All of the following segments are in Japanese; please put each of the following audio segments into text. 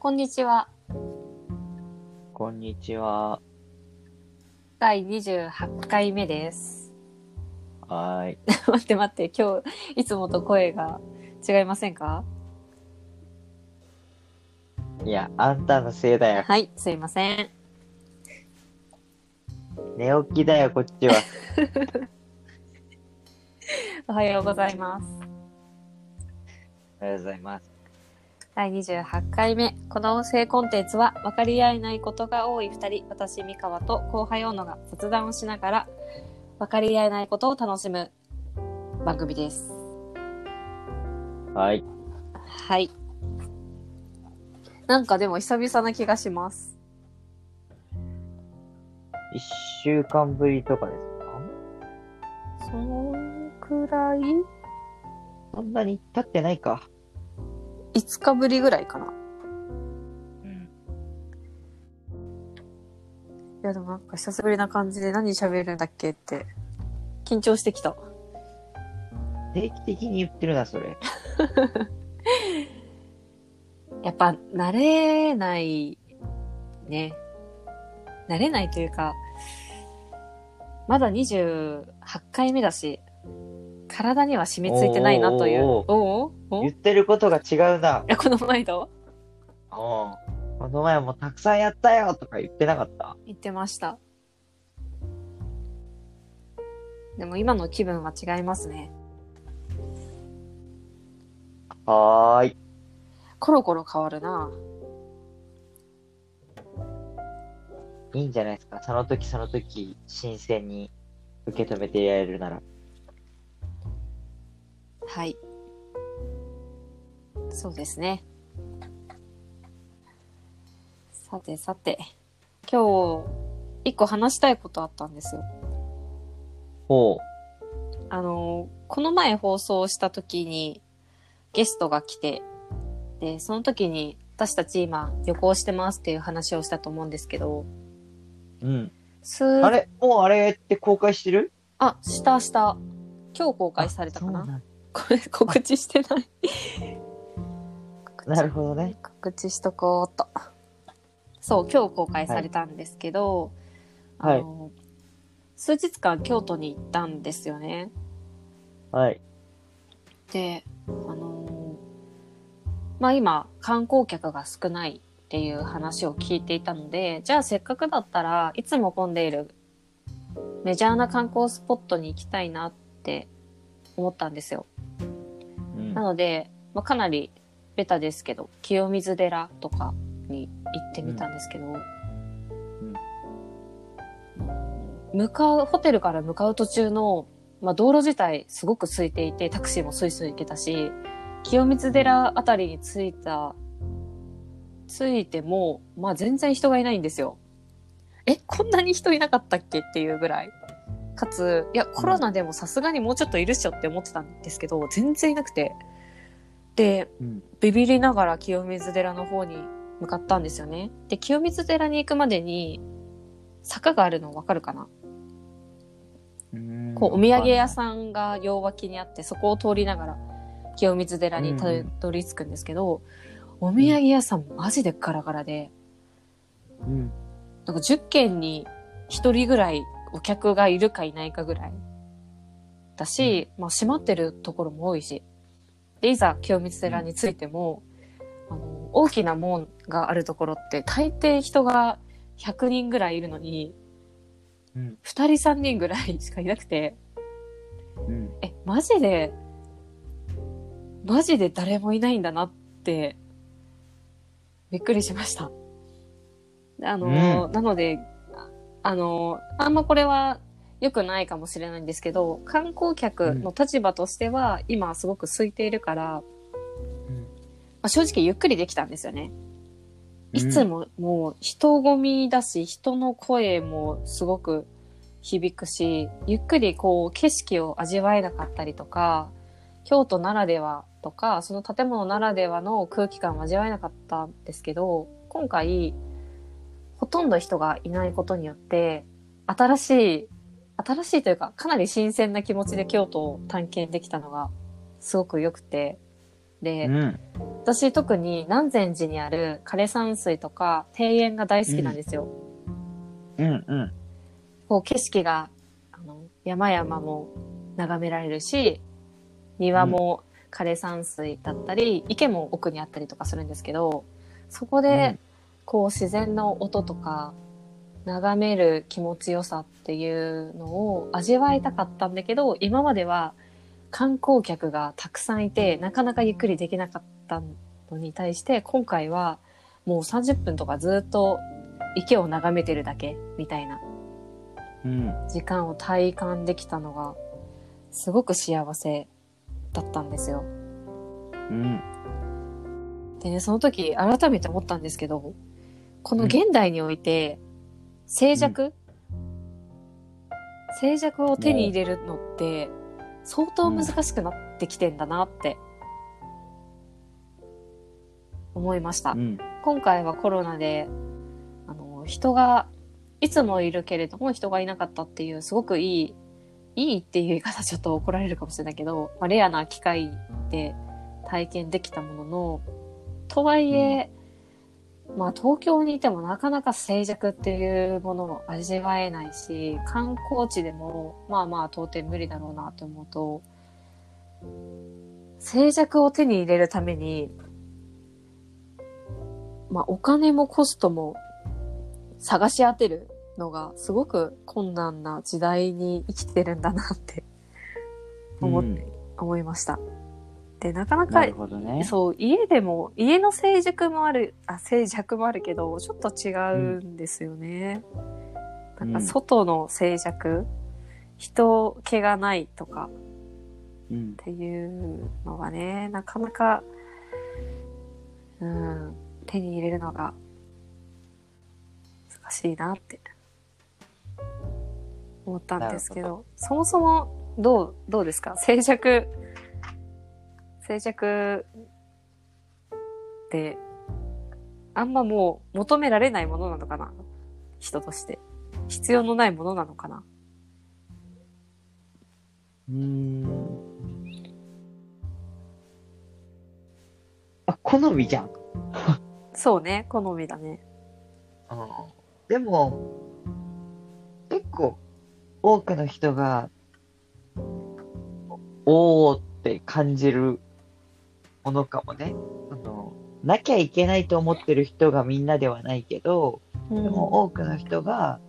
こんにちは。こんにちは。第28回目です。はーい。待って待って、今日、いつもと声が違いませんか？いや、あんたのせいだよ。はい、すいません。寝起きだよ、こっちは。おはようございます。おはようございます。第28回目。この音声コンテンツは分かり合えないことが多い二人、私、三河と後輩小野が雑談をしながら分かり合えないことを楽しむ番組です。はい。はい。なんかでも久々な気がします。一週間ぶりとかですか？そのくらい？そんなに経ってないか。5日ぶりぐらいかな。うん。いやでもなんか久しぶりな感じで何喋るんだっけって緊張してきた。定期的に言ってるな、それ。やっぱ慣れないね。慣れないというか、まだ28回目だし、体には染みついてないなという。言ってることが違うな。や、この前だうん。この前もたくさんやったよとか言ってなかった？言ってました。でも今の気分は違いますね。はーい。コロコロ変わるな。いいんじゃないですか？その時その時、新鮮に受け止めてやれるなら。はい。そうですね。さてさて、今日、一個話したいことあったんですよ。ほあの、この前放送した時にゲストが来て、で、その時に私たち今旅行してますっていう話をしたと思うんですけど、う。うん。すあれ？もうあれって公開してる？あ、したした。今日公開されたかな？こ れ告知してない。なるほどね。告知しとこうっと。そう、今日公開されたんですけど、はいあの、数日間京都に行ったんですよね。はい。で、あのーまあ今、観光客が少ないっていう話を聞いていたので、じゃあせっかくだったらいつも混んでいるメジャーな観光スポットに行きたいなって思ったんですよ。うんなので、まあ、かなりベタですけど、清水寺とかに行ってみたんですけど、向かう、ホテルから向かう途中の、まあ、道路自体すごく空いていて、タクシーもスイスイ行けたし、清水寺あたりに着いた、着いても、まあ全然人がいないんですよ。え、こんなに人いなかったっけっていうぐらい。かつ、いや、コロナでもさすがにもうちょっといるっしょって思ってたんですけど、全然いなくて。で、うん。ビビりながら清水寺の方に向かったんですよね。で、清水寺に行くまでに坂があるのわかるかな、うんこう、お土産屋さんが両脇にあって、そこを通りながら清水寺にたどり着くんですけど、お土産屋さんマジでガラガラで、うん。なんか10軒に1人ぐらいお客がいるかいないかぐらいだし、まあ閉まってるところも多いし。で、いざ清水寺に着いても、あの、大きな門があるところって大抵人が100人ぐらいいるのに、うん。2人3人ぐらいしかいなくて、うん。え、マジで、マジで誰もいないんだなって、びっくりしました。であの、うなので、ああの、あんまこれは良くないかもしれないんですけど、観光客の立場としては、今すごく空いているから、まあ、正直ゆっくりできたんですよね。いつももう人混みだし、人の声もすごく響くし、ゆっくりこう景色を味わえなかったりとか、京都ならではとか、その建物ならではの空気感を味わえなかったんですけど、今回、ほとんど人がいないことによって、新しい、新しいというか、かなり新鮮な気持ちで京都を探検できたのが、すごく良くて、で、うん。私特に南禅寺にある枯山水とか庭園が大好きなんですよ。うん。うん。こう景色が、あの、山々も眺められるし、庭も枯山水だったり、池も奥にあったりとかするんですけど、そこで、こう自然の音とか、眺める気持ちよさっていうのを味わいたかったんだけど、今までは観光客がたくさんいて、なかなかゆっくりできなかったのに対して、今回はもう30分とかずっと池を眺めてるだけみたいなうん。時間を体感できたのが、すごく幸せだったんですよ。うん。でね、その時改めて思ったんですけど、この現代において、静寂、静寂を手に入れるのって、相当難しくなってきてんだなって、思いました。うん。今回はコロナで、あの、人が、いつもいるけれども人がいなかったっていう、すごくいい、いいっていう言い方ちょっと怒られるかもしれないけど、まあ、レアな機会で体験できたものの、とはいえ、まあ東京にいてもなかなか静寂っていうものを味わえないし、観光地でもまあまあ到底無理だろうなと思うと、静寂を手に入れるために、まあお金もコストも探し当てるのがすごく困難な時代に生きてるんだなって思って、思いました。で、なかなかなね。そう、家でも、家の静寂もある、あ、静寂もあるけど、ちょっと違うんですよね。うんなん。か外の静寂、人気がないとか。うん。っ。ていうのがね、なかなか、うん、手に入れるのが難しいなって。思ったんですけなど、そもそもどう、どうですか？静寂、静寂って、あんまもう求められないものなのかな？人として。必要のないものなのかな？うーん。あ、好みじゃん。そうね、好みだね。でも、結構、多くの人が、おーって感じるものかもね。あの、なきゃいけないと思ってる人がみんなではないけど、うんでも多くの人が、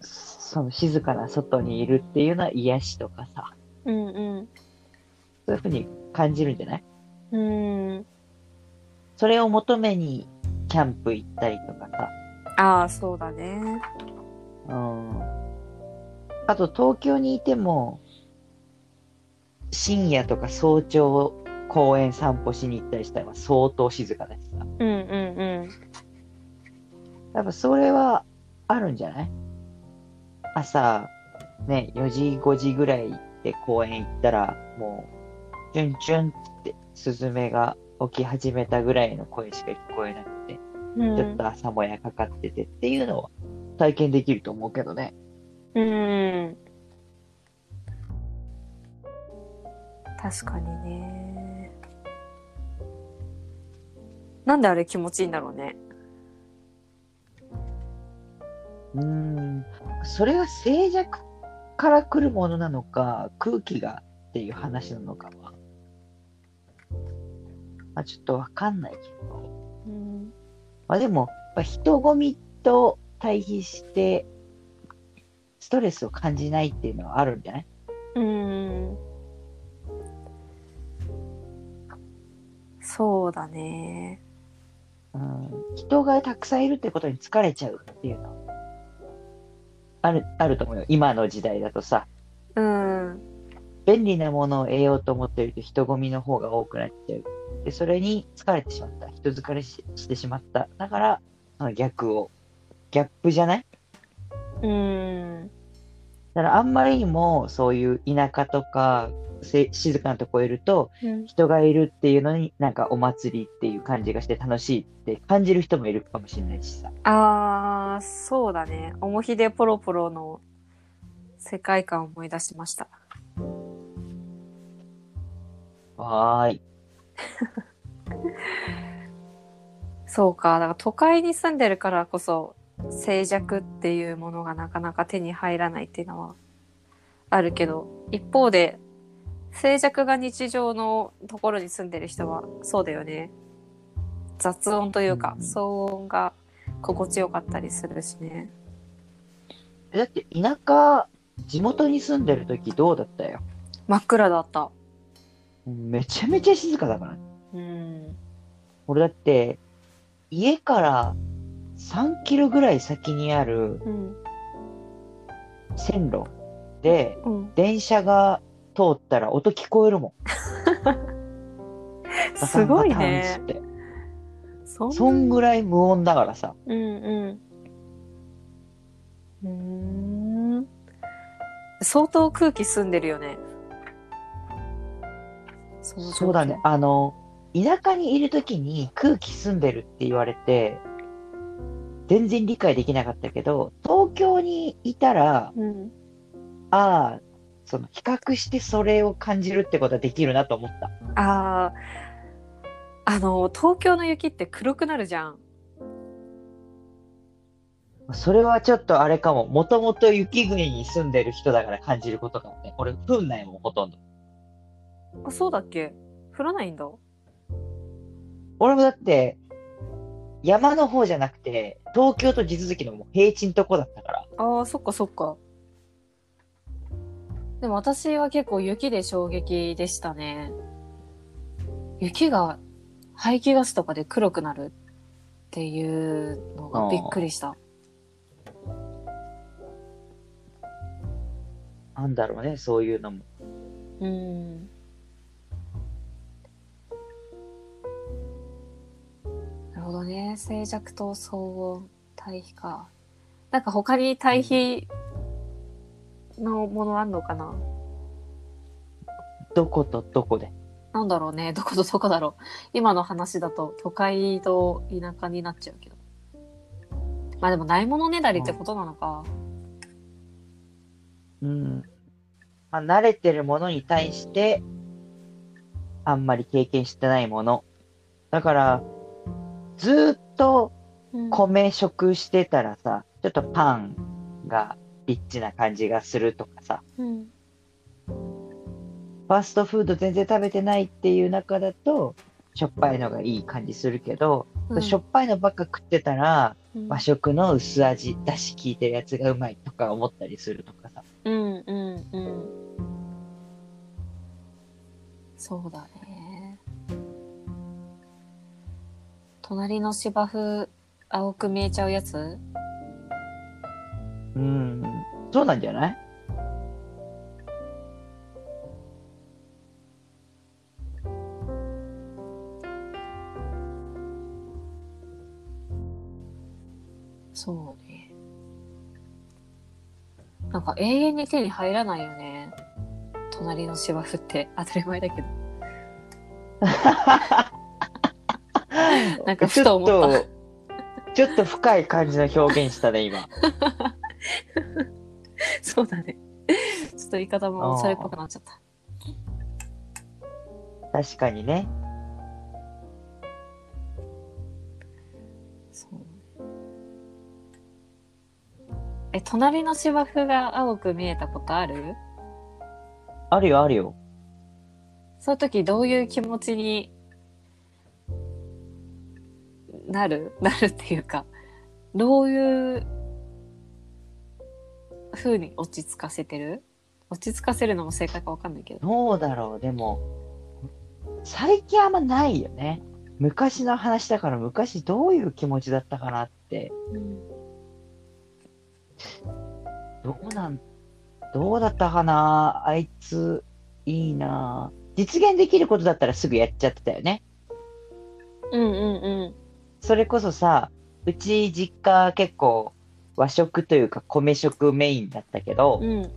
その静かな外にいるっていうのは癒しとかさ、うんうん。そういうふうに感じるんじゃない？うん。それを求めにキャンプ行ったりとかさ、ああ、そうだね。うん。あと東京にいても、深夜とか早朝公園散歩しに行ったりしたら相当静かだしさ。うんうんうん。やっぱそれはあるんじゃない？朝、ね、4時、5時ぐらいで公園行ったら、もう、チュンチュンってスズメが起き始めたぐらいの声しか聞こえなくて、うん、ちょっと朝もやかかっててっていうのは体験できると思うけどね。うん。確かにね。なんであれ気持ちいいんだろうね。うーん、それは静寂から来るものなのか、空気がっていう話なのかは、まあ、ちょっとわかんないけど。うん。まあでも、まあ、人混みと対比して、ストレスを感じないっていうのはあるんじゃない？だね。うん、人がたくさんいるってことに疲れちゃうっていうのはある、あると思うよ。今の時代だとさ、うん。便利なものを得ようと思っていると人混みの方が多くなっちゃう。で、それに疲れてしまった。人疲れししてしまった。だから、その逆を。ギャップじゃない？うん。だからあんまりにもそういう田舎とかせ静かなとこいるとうん。人がいるっていうのになんかお祭りっていう感じがして楽しいって感じる人もいるかもしれないしさ。ああ、そうだね。おもひでポロポロの世界観を思い出しました。あわーい。そうか。だから都会に住んでるからこそ、静寂っていうものがなかなか手に入らないっていうのはあるけど、一方で、静寂が日常のところに住んでる人はそうだよね。雑音というか、うん騒音が心地よかったりするしね。だって田舎、地元に住んでる時どうだったよ？真っ暗だった。めちゃめちゃ静かだから。うん。俺だって、家から3キロぐらい先にあるうん。線路で、うん。電車が通ったら音聞こえるもん。すごいね。て。そんそんぐらい無音だからさ。うんうん。うーん。相当空気澄んでるよね。そうだね。。あの、田舎にいる時に空気澄んでるって言われて、全然理解できなかったけど、東京にいたら、うん。ああ、その比較してそれを感じるってことはできるなと思った。ああ、あの、東京の雪って黒くなるじゃん。それはちょっとあれかも。もともと雪国に住んでる人だから感じることかもね。俺、降んないもん、ほとんど。あ、そうだっけ？降らないんだ。俺もだって、山の方じゃなくて、東京と地続きのもう平地のとこだったから。ああ、そっかそっか。でも私は結構雪で衝撃でしたね。雪が排気ガスとかで黒くなるっていうのがびっくりした。なんだろうね、そういうのも。うん。るほどね。静寂と騒音、対比か。なんか他に対比のものあんのかな？どことどこで？なんだろうね。どことどこだろう。今の話だと都会と田舎になっちゃうけど。まあでもないものねだりってことなのか。うん。まあ、慣れてるものに対して、あんまり経験してないもの。だから、ずーっとうん米食してたらさ、ちょっとパンがリッチな感じがするとかさ、うん。ファーストフード全然食べてないっていう中だと、しょっぱいのがいい感じするけど、うんしょっぱいのばっか食ってたら、うん和食の薄味、だし効いてるやつがうまいとか思ったりするとかさ。うんうんうん。そうだね。隣の芝生、青く見えちゃうやつ？うん、そうなんじゃない？そうね。なんか永遠に手に入らないよね。隣の芝生って当たり前だけど。なんかふと思った。ちょっと、ちょっと深い感じの表現したね、今。そうだね。ちょっと言い方もそれっぽくなっちゃった。確かにね。そう。え、隣の芝生が青く見えたことある？あるよ、あるよ。そういう時どういう気持ちになる なるっていうか、どういう風に落ち着かせてる？落ち着かせるのも正解かわかんないけど。どうだろう、でも、最近あんまないよね。昔の話だから昔どういう気持ちだったかなって。どうなん、どうだったかな？あいつ、いいな実現できることだったらすぐやっちゃってたよね。うんうんうん。それこそさ、うち実家結構和食というか米食メインだったけど、うん。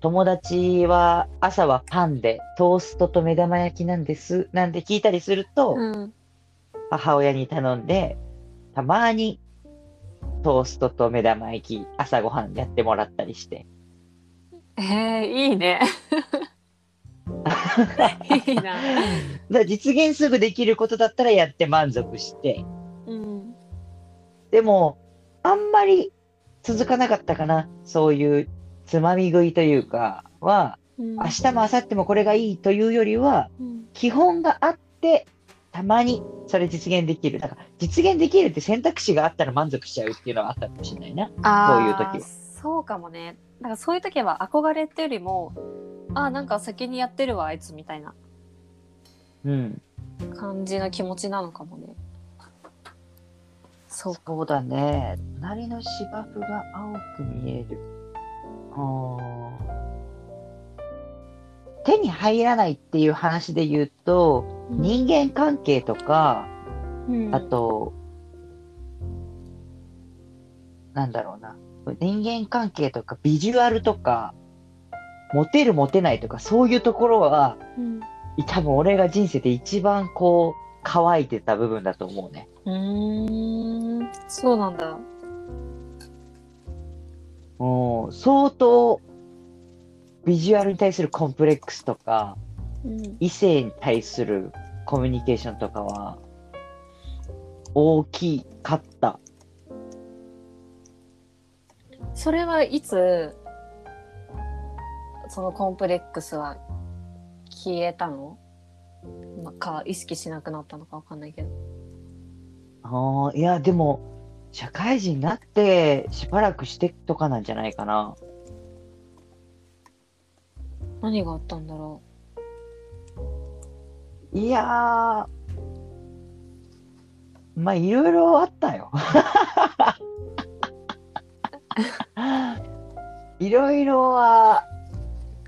友達は朝はパンでトーストと目玉焼きなんです。なんて聞いたりすると、うん。母親に頼んで、たまにトーストと目玉焼き朝ごはんやってもらったりして。えー、いいね。いいな。だ実現すぐできることだったらやって満足して、うん。でも、あんまり続かなかったかな。そういうつまみ食いというか、は、うん明日も明後日もこれがいいというよりは、うん基本があって、たまにそれ実現できる。だから、実現できるって選択肢があったら満足しちゃうっていうのはあったかもしれないな。そういう時はそうかもね。だからそういう時は憧れってよりも、あーなんか先にやってるわ、あいつみたいなうん。感じの気持ちなのかもね。そうか。そうだね。隣の芝生が青く見える。手に入らないっていう話で言うと、人間関係とか、うんあと、なんだろうな。人間関係とか、ビジュアルとか、モテるモテないとか、そういうところは、うん多分俺が人生で一番こう、乾いてた部分だと思うね。うーん、そうなんだ。もう、相当、ビジュアルに対するコンプレックスとか、うん。異性に対するコミュニケーションとかは、大きかった。それはいつ、そのコンプレックスは消えたの？まあか、意識しなくなったのかわかんないけど。ああ、いや、でも、社会人になってしばらくしてとかなんじゃないかな。何があったんだろいやー、まあ、いろいろあったよ。いろいろはう。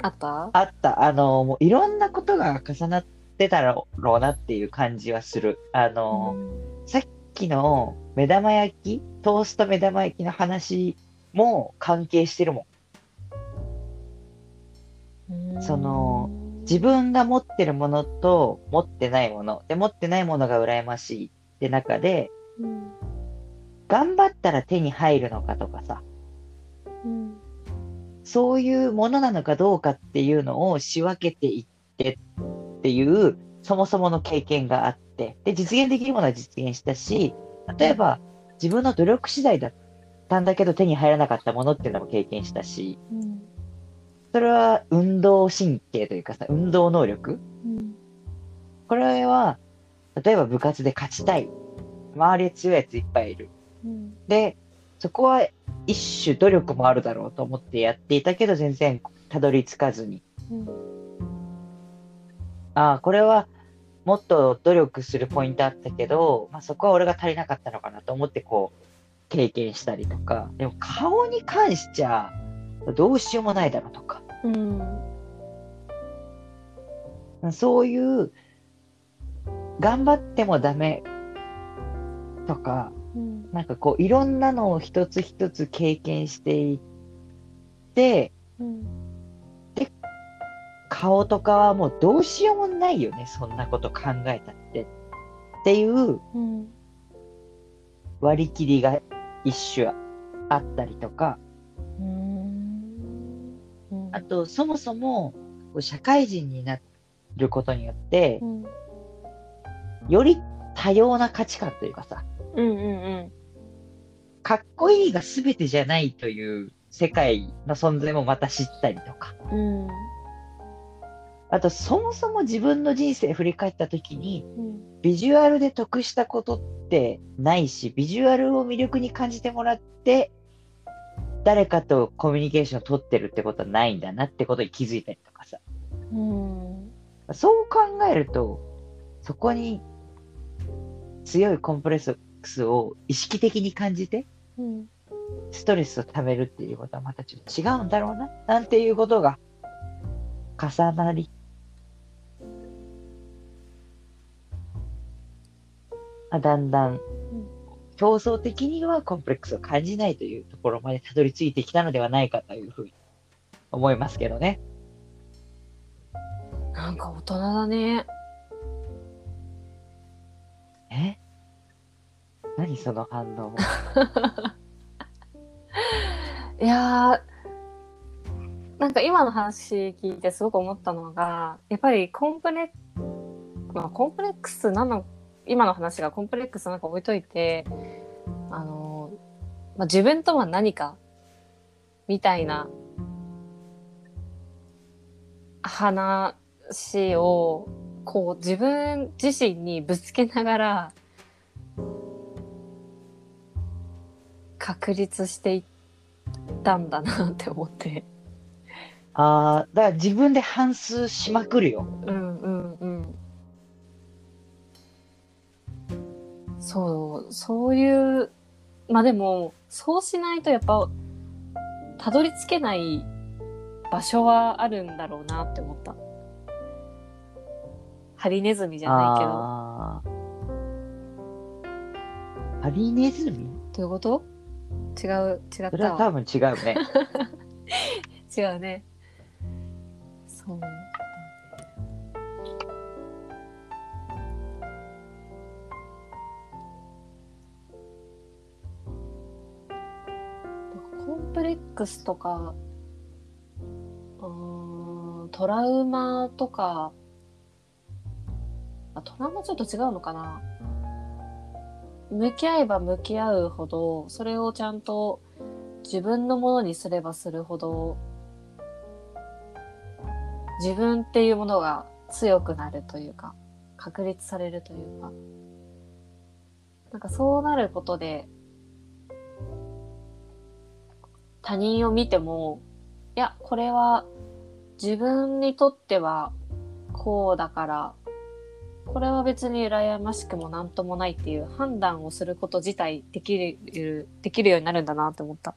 あった？あった。あの、もういろんなことが重なってたろうなっていう感じはする。あの、さっきの目玉焼き、トースト目玉焼きの話も関係してるもん。うんその、自分が持ってるものと持ってないもの。で、持ってないものが羨ましいって中で、うん頑張ったら手に入るのかとかさ、うんそういうものなのかどうかっていうのを仕分けていってっていう、そもそもの経験があって、で、実現できるものは実現したし、例えば自分の努力次第だったんだけど手に入らなかったものっていうのも経験したし、うん。それは運動神経というかさ、運動能力。うん。これは、例えば部活で勝ちたい。周りに強いやついっぱいいる。うん。で、そこは一種努力もあるだろうと思ってやっていたけど、全然たどり着かずに。うんああ、これはもっと努力するポイントあったけど、まあ、そこは俺が足りなかったのかなと思ってこう、経験したりとか。でも顔に関しちゃ、どうしようもないだろうとか。うんそういう、頑張ってもダメとか、うん。なんかこう、いろんなのを一つ一つ経験していって、うん。顔とかはもうどうしようもないよね、そんなこと考えたって。っていううん。割り切りが一種あったりとか、うん。うん。あと、そもそも、社会人になることによってう、ん。より多様な価値観というかさ、うんうんかっこいいが全てじゃないという世界の存在もまた知ったりとか、うん。あと、そもそも自分の人生振り返った時に、うん。ビジュアルで得したことってないし、ビジュアルを魅力に感じてもらって、誰かとコミュニケーションを取ってるってことはないんだなってことに気づいたりとかさ。うん。そう考えると、そこに強いコンプレックスを意識的に感じて、うんストレスを溜めるっていうことはまたちょっと違うんだろうな、なんていうことが重なり、あだんだん競争的にはコンプレックスを感じないというところまでたどり着いてきたのではないかというふうに思いますけどね。なんか大人だね。え？何その反応？いやーなんか今の話聞いてすごく思ったのが、やっぱりコンプレまあ、コンプレックスなの、今の話がコンプレックスなんか置いといて、あの、まあ、自分とは何か、みたいな話を、こう自分自身にぶつけながら、確立していったんだなって思って。ああ、だから自分で反数しまくるよ。うんうんうん。そう、そういう、まあでも、そうしないとやっぱ、たどり着けない場所はあるんだろうなって思った。ハリネズミじゃないけど。あーハリネズミどういうこと？違う、違っそれはたわ。多分違うね。違うね。そう。コンプレックスとか、うーん、トラウマとか、あトラウマちょっと違うのかな？向き合えば向き合うほど、それをちゃんと自分のものにすればするほど、自分っていうものが強くなるというか、確立されるというか、なんかそうなることで、他人を見ても、いや、これは自分にとってはこうだから、これは別に羨ましくもなんともないっていう判断をすること自体できる、できるようになるんだなって思った。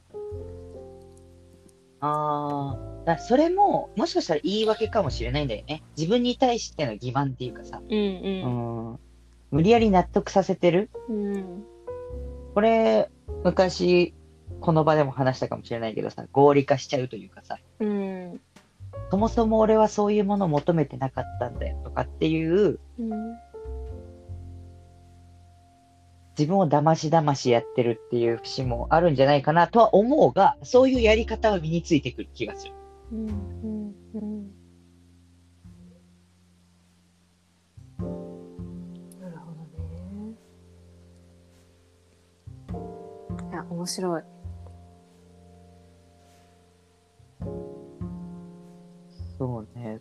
ああ、それも、もしかしたら言い訳かもしれないんだよね。自分に対しての欺瞞っていうかさ、うんうん、無理やり納得させてる。うん。うん。これ、昔、この場でも話したかもしれないけどさ、合理化しちゃうというかさ、うん。そもそも俺はそういうものを求めてなかったんだよとかっていう、うん。自分を騙し騙しやってるっていう節もあるんじゃないかなとは思うが、そういうやり方は身についてくる気がする。うん。うん。うん。なるほどね。いや、面白い。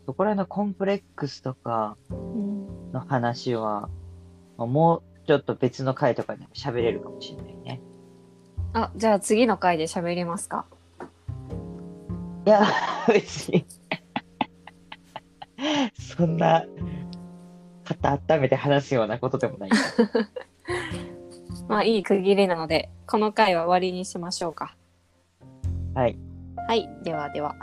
そこら辺のコンプレックスとかうん。の話は、まあもうちょっと別の回とかでも喋れるかもしれないね。あ、じゃあ次の回で喋りますか。いや、別に。そんな、肩温めて話すようなことでもない。まあ、いい区切りなので、この回は終わりにしましょうか。はい。はい。ではでは。